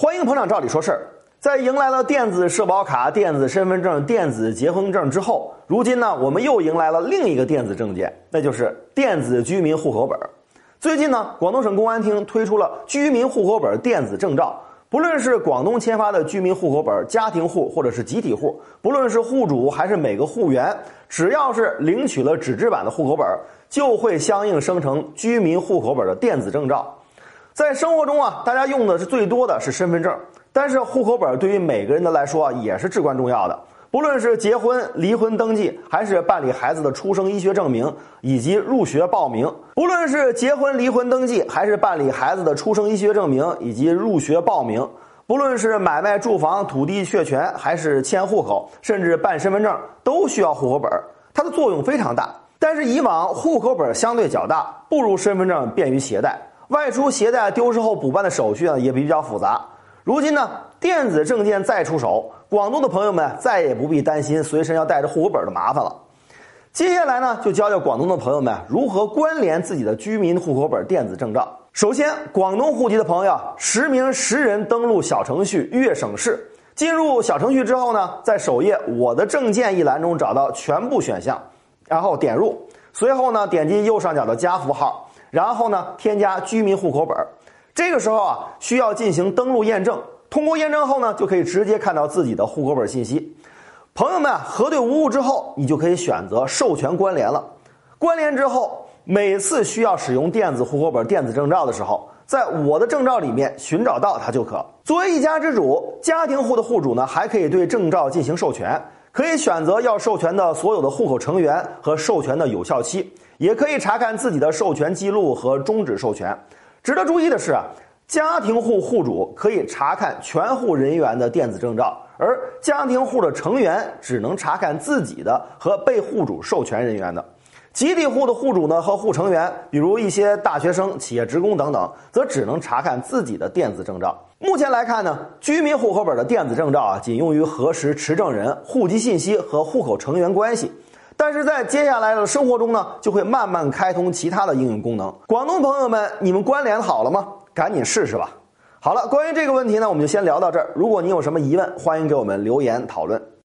欢迎捧场，照理说事儿。在迎来了电子社保卡、电子身份证、电子结婚证之后，如今呢，我们又迎来了另一个电子证件，那就是电子居民户口本。最近呢，广东省公安厅推出了居民户口本电子证照，不论是广东签发的居民户口本家庭户或者是集体户，不论是户主还是每个户员，只要是领取了纸质版的户口本，就会相应生成居民户口本的电子证照。在生活中啊，大家用的是最多的是身份证，但是户口本对于每个人的来说也是至关重要的。不论是结婚、离婚登记，还是办理孩子的出生医学证明以及入学报名；不论是结婚、离婚登记，还是办理孩子的出生医学证明以及入学报名；不论是买卖住房、土地确权，还是迁户口，甚至办身份证，都需要户口本。它的作用非常大。但是以往户口本相对较大，不如身份证便于携带。外出携带丢失后补办的手续啊也比较复杂。如今呢，电子证件再出手，广东的朋友们再也不必担心随身要带着户口本的麻烦了。接下来呢，就教教广东的朋友们如何关联自己的居民户口本电子证照。首先，广东户籍的朋友实名实人登录小程序粤省事，进入小程序之后呢，在首页我的证件一栏中找到全部选项，然后点入，随后呢，点击右上角的加符号。然后呢，添加居民户口本这个时候啊，需要进行登录验证。通过验证后呢，就可以直接看到自己的户口本信息。朋友们核对无误之后，你就可以选择授权关联了。关联之后，每次需要使用电子户口本、电子证照的时候，在我的证照里面寻找到它就可。作为一家之主，家庭户的户主呢，还可以对证照进行授权，可以选择要授权的所有的户口成员和授权的有效期。也可以查看自己的授权记录和终止授权。值得注意的是啊，家庭户户主可以查看全户人员的电子证照，而家庭户的成员只能查看自己的和被户主授权人员的。集体户的户主呢和户成员，比如一些大学生、企业职工等等，则只能查看自己的电子证照。目前来看呢，居民户口本的电子证照啊，仅用于核实持证人户籍信息和户口成员关系。但是在接下来的生活中呢，就会慢慢开通其他的应用功能。广东朋友们，你们关联好了吗？赶紧试试吧。好了，关于这个问题呢，我们就先聊到这儿。如果你有什么疑问，欢迎给我们留言讨论。